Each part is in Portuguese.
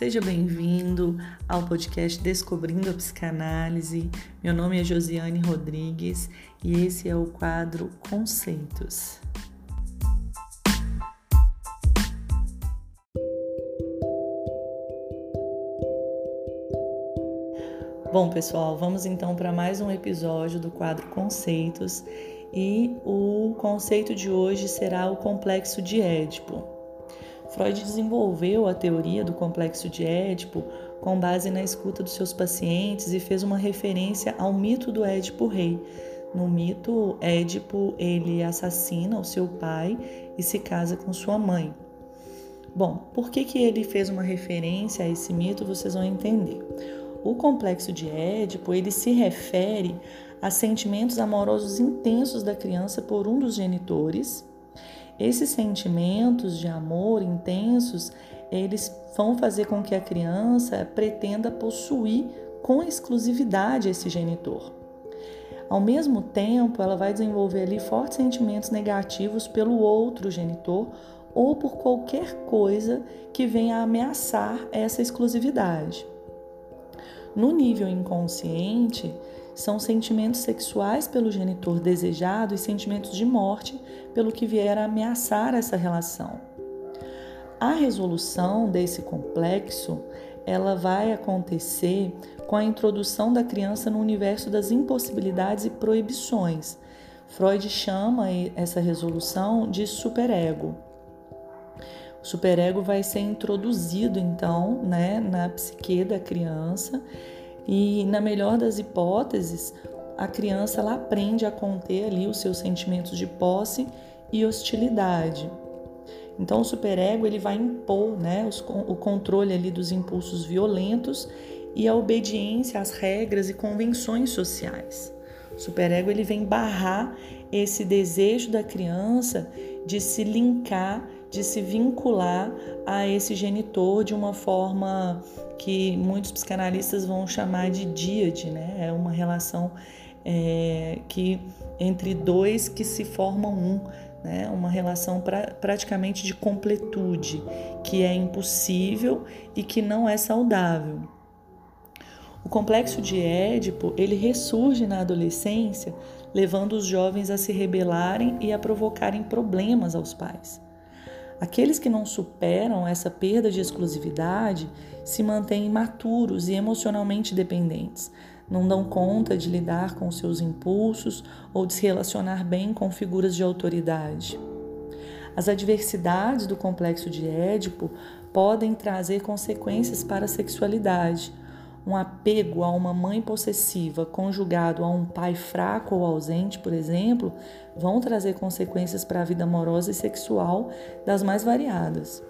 Seja bem-vindo ao podcast Descobrindo a Psicanálise. Meu nome é Josiane Rodrigues e esse é o quadro Conceitos. Bom, pessoal, vamos então para mais um episódio do quadro Conceitos e o conceito de hoje será o complexo de Édipo. Freud desenvolveu a teoria do complexo de Édipo com base na escuta dos seus pacientes e fez uma referência ao mito do Édipo rei. No mito, Édipo ele assassina o seu pai e se casa com sua mãe. Bom, por que, que ele fez uma referência a esse mito? Vocês vão entender. O complexo de Édipo ele se refere a sentimentos amorosos intensos da criança por um dos genitores esses sentimentos de amor intensos, eles vão fazer com que a criança pretenda possuir com exclusividade esse genitor. Ao mesmo tempo, ela vai desenvolver ali fortes sentimentos negativos pelo outro genitor ou por qualquer coisa que venha ameaçar essa exclusividade. No nível inconsciente, são sentimentos sexuais pelo genitor desejado e sentimentos de morte pelo que vier a ameaçar essa relação. A resolução desse complexo, ela vai acontecer com a introdução da criança no universo das impossibilidades e proibições. Freud chama essa resolução de superego. O superego vai ser introduzido então, né, na psique da criança e na melhor das hipóteses, a criança ela aprende a conter ali os seus sentimentos de posse e hostilidade. Então o superego ele vai impor, né, os, o controle ali dos impulsos violentos e a obediência às regras e convenções sociais. O superego ele vem barrar esse desejo da criança de se linkar, de se vincular a esse genitor de uma forma que muitos psicanalistas vão chamar de díade, né? É uma relação é, que entre dois que se formam um, né? Uma relação pra, praticamente de completude, que é impossível e que não é saudável. O complexo de Édipo, ele ressurge na adolescência, levando os jovens a se rebelarem e a provocarem problemas aos pais. Aqueles que não superam essa perda de exclusividade se mantêm imaturos e emocionalmente dependentes, não dão conta de lidar com seus impulsos ou de se relacionar bem com figuras de autoridade. As adversidades do complexo de Édipo podem trazer consequências para a sexualidade, um apego a uma mãe possessiva conjugado a um pai fraco ou ausente, por exemplo, vão trazer consequências para a vida amorosa e sexual das mais variadas.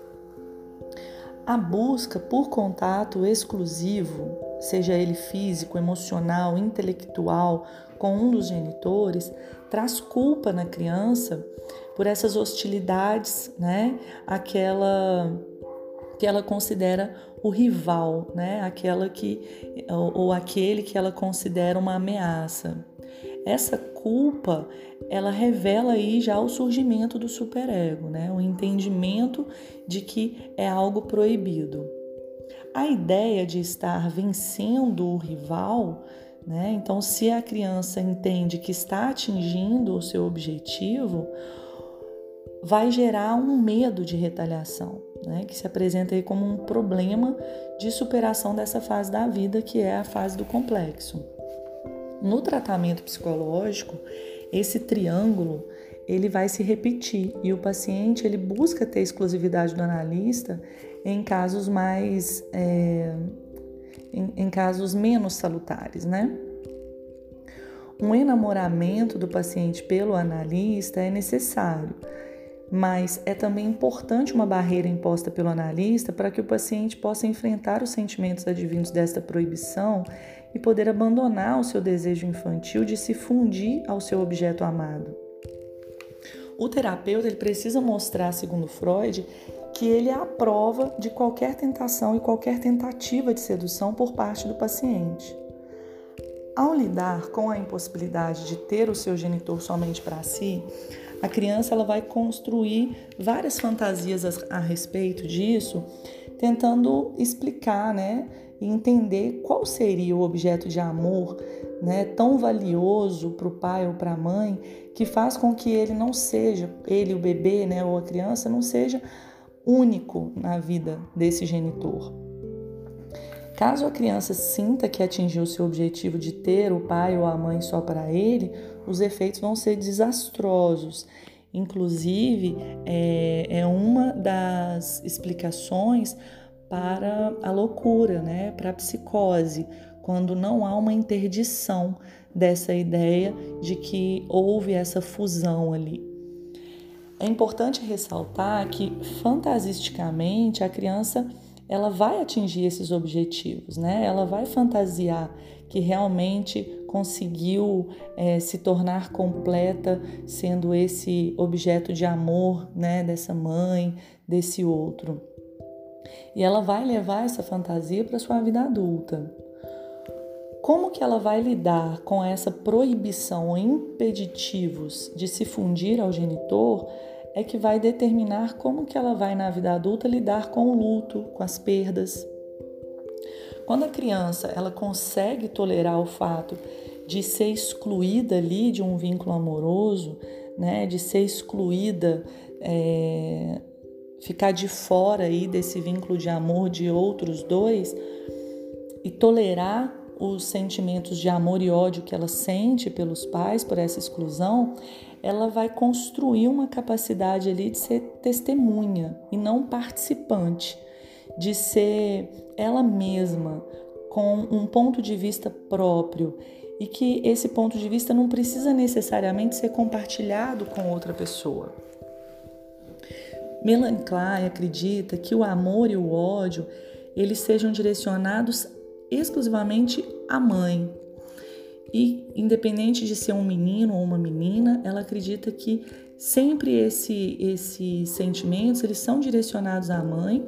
A busca por contato exclusivo, seja ele físico, emocional, intelectual, com um dos genitores, traz culpa na criança por essas hostilidades, né? Aquela que ela considera o rival, né? Aquela que ou, ou aquele que ela considera uma ameaça. Essa culpa, ela revela aí já o surgimento do superego, né? O entendimento de que é algo proibido. A ideia de estar vencendo o rival, né? Então, se a criança entende que está atingindo o seu objetivo, vai gerar um medo de retaliação, né, que se apresenta aí como um problema de superação dessa fase da vida, que é a fase do complexo. No tratamento psicológico, esse triângulo ele vai se repetir e o paciente ele busca ter exclusividade do analista em casos mais é, em, em casos menos salutares, né? Um enamoramento do paciente pelo analista é necessário, mas é também importante uma barreira imposta pelo analista para que o paciente possa enfrentar os sentimentos advindos desta proibição e poder abandonar o seu desejo infantil de se fundir ao seu objeto amado. O terapeuta ele precisa mostrar, segundo Freud, que ele é a prova de qualquer tentação e qualquer tentativa de sedução por parte do paciente. Ao lidar com a impossibilidade de ter o seu genitor somente para si, a criança ela vai construir várias fantasias a, a respeito disso, tentando explicar, né, e entender qual seria o objeto de amor, né, tão valioso para o pai ou para a mãe, que faz com que ele não seja, ele o bebê, né, ou a criança não seja único na vida desse genitor. Caso a criança sinta que atingiu seu objetivo de ter o pai ou a mãe só para ele, os efeitos vão ser desastrosos. Inclusive, é, é uma das explicações para a loucura, né? para a psicose, quando não há uma interdição dessa ideia de que houve essa fusão ali. É importante ressaltar que fantasisticamente a criança ela vai atingir esses objetivos, né? Ela vai fantasiar que realmente conseguiu é, se tornar completa sendo esse objeto de amor, né? Dessa mãe, desse outro. E ela vai levar essa fantasia para sua vida adulta. Como que ela vai lidar com essa proibição ou impeditivos de se fundir ao genitor é que vai determinar como que ela vai na vida adulta lidar com o luto, com as perdas. Quando a criança ela consegue tolerar o fato de ser excluída ali de um vínculo amoroso, né, de ser excluída, é, ficar de fora aí desse vínculo de amor de outros dois e tolerar os sentimentos de amor e ódio que ela sente pelos pais por essa exclusão, ela vai construir uma capacidade ali de ser testemunha e não participante, de ser ela mesma com um ponto de vista próprio e que esse ponto de vista não precisa necessariamente ser compartilhado com outra pessoa. Melanie Klein acredita que o amor e o ódio eles sejam direcionados exclusivamente à mãe, e independente de ser um menino ou uma menina, ela acredita que sempre esse, esses sentimentos eles são direcionados à mãe,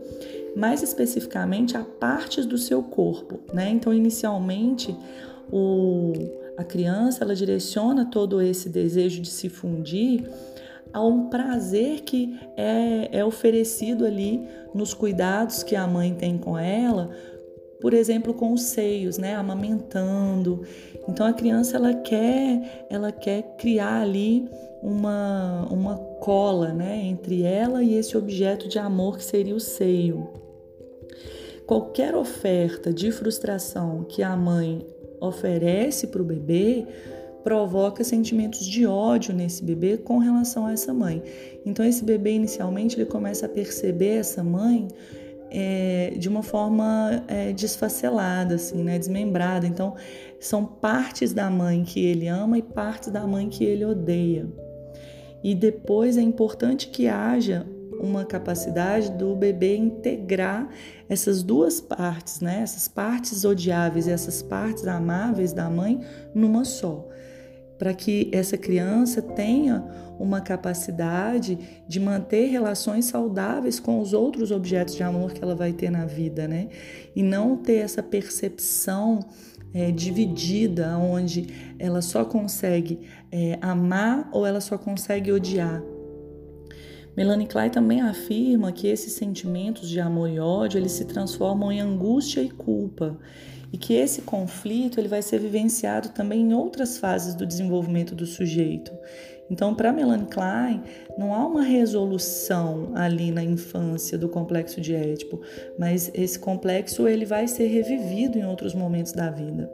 mais especificamente a partes do seu corpo, né? Então, inicialmente, o, a criança ela direciona todo esse desejo de se fundir a um prazer que é, é oferecido ali nos cuidados que a mãe tem com ela, por exemplo, com os seios, né, amamentando. Então a criança ela quer, ela quer criar ali uma, uma cola, né, entre ela e esse objeto de amor que seria o seio. Qualquer oferta de frustração que a mãe oferece para o bebê provoca sentimentos de ódio nesse bebê com relação a essa mãe. Então esse bebê inicialmente ele começa a perceber essa mãe é, de uma forma é, desfacelada, assim, né, desmembrada. Então, são partes da mãe que ele ama e partes da mãe que ele odeia. E depois é importante que haja uma capacidade do bebê integrar essas duas partes, né? Essas partes odiáveis e essas partes amáveis da mãe numa só para que essa criança tenha uma capacidade de manter relações saudáveis com os outros objetos de amor que ela vai ter na vida, né? E não ter essa percepção é, dividida, onde ela só consegue é, amar ou ela só consegue odiar. Melanie Klein também afirma que esses sentimentos de amor e ódio eles se transformam em angústia e culpa e que esse conflito ele vai ser vivenciado também em outras fases do desenvolvimento do sujeito. Então, para Melanie Klein, não há uma resolução ali na infância do complexo de Édipo, mas esse complexo ele vai ser revivido em outros momentos da vida.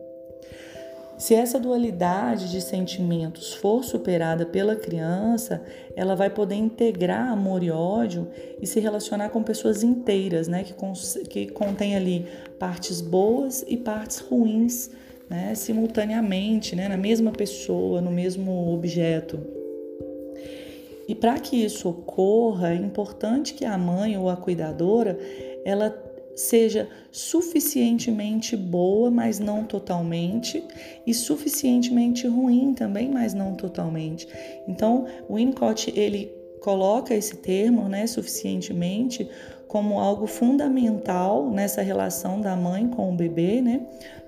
Se essa dualidade de sentimentos for superada pela criança, ela vai poder integrar amor e ódio e se relacionar com pessoas inteiras, né? Que, que contém ali partes boas e partes ruins, né? Simultaneamente, né? Na mesma pessoa, no mesmo objeto. E para que isso ocorra, é importante que a mãe ou a cuidadora ela seja suficientemente boa, mas não totalmente, e suficientemente ruim também, mas não totalmente. Então, o Winnicott ele coloca esse termo, né, suficientemente, como algo fundamental nessa relação da mãe com o bebê, né?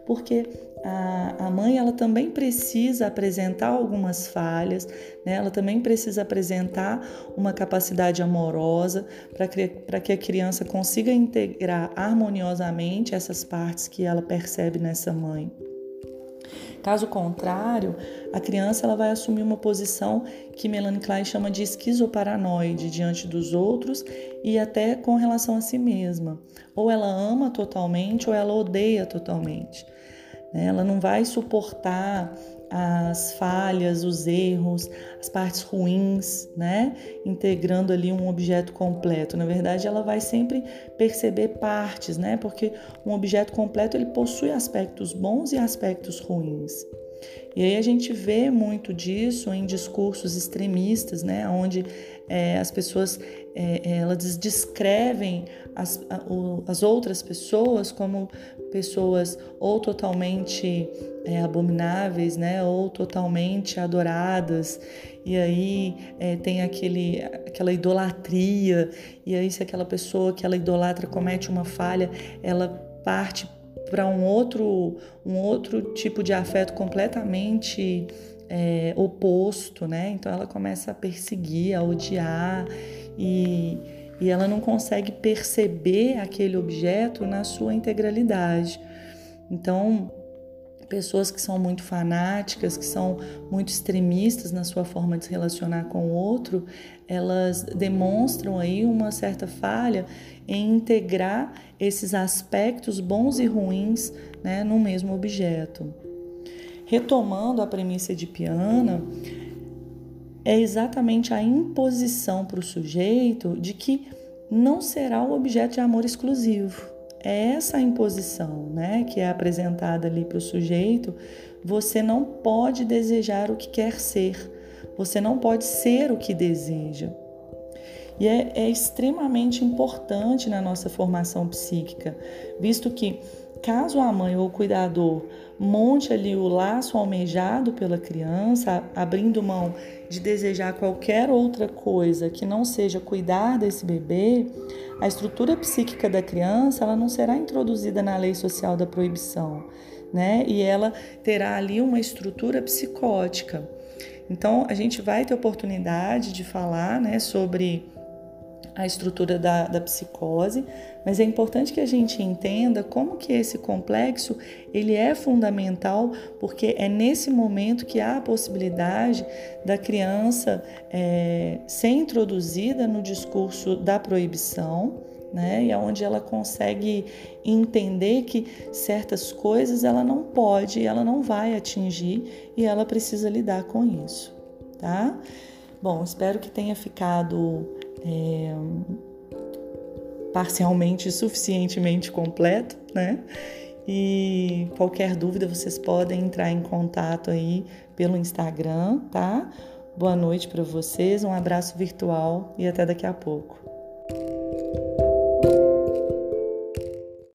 Porque a, a mãe ela também precisa apresentar algumas falhas, né? ela também precisa apresentar uma capacidade amorosa para que, a criança consiga integrar harmoniosamente essas partes que ela percebe nessa mãe. Caso contrário, a criança ela vai assumir uma posição que Melanie Klein chama de esquizoparanoide diante dos outros e até com relação a si mesma. Ou ela ama totalmente ou ela odeia totalmente. Né? Ela não vai suportar as falhas, os erros, as partes ruins, né? Integrando ali um objeto completo. Na verdade, ela vai sempre perceber partes, né? Porque um objeto completo ele possui aspectos bons e aspectos ruins. E aí a gente vê muito disso em discursos extremistas, né? Onde é, as pessoas é, é elas descrevem as, as outras pessoas como pessoas ou totalmente é, abomináveis, né, ou totalmente adoradas, e aí é, tem aquele, aquela idolatria, e aí se aquela pessoa que ela idolatra comete uma falha, ela parte para um outro, um outro tipo de afeto completamente é, oposto, né? Então ela começa a perseguir, a odiar e, e ela não consegue perceber aquele objeto na sua integralidade. Então, pessoas que são muito fanáticas, que são muito extremistas na sua forma de se relacionar com o outro, elas demonstram aí uma certa falha em integrar esses aspectos bons e ruins né, no mesmo objeto. Retomando a premissa de Piana, é exatamente a imposição para o sujeito de que não será o objeto de amor exclusivo. É essa imposição né, que é apresentada ali para o sujeito. Você não pode desejar o que quer ser, você não pode ser o que deseja. E é, é extremamente importante na nossa formação psíquica, visto que Caso a mãe ou o cuidador monte ali o laço almejado pela criança, abrindo mão de desejar qualquer outra coisa que não seja cuidar desse bebê, a estrutura psíquica da criança ela não será introduzida na lei social da proibição, né? E ela terá ali uma estrutura psicótica. Então a gente vai ter oportunidade de falar, né, sobre a estrutura da, da psicose, mas é importante que a gente entenda como que esse complexo ele é fundamental, porque é nesse momento que há a possibilidade da criança é, ser introduzida no discurso da proibição, né? E aonde é ela consegue entender que certas coisas ela não pode, ela não vai atingir e ela precisa lidar com isso, tá? Bom, espero que tenha ficado é, parcialmente suficientemente completo, né? E qualquer dúvida vocês podem entrar em contato aí pelo Instagram, tá? Boa noite para vocês, um abraço virtual e até daqui a pouco.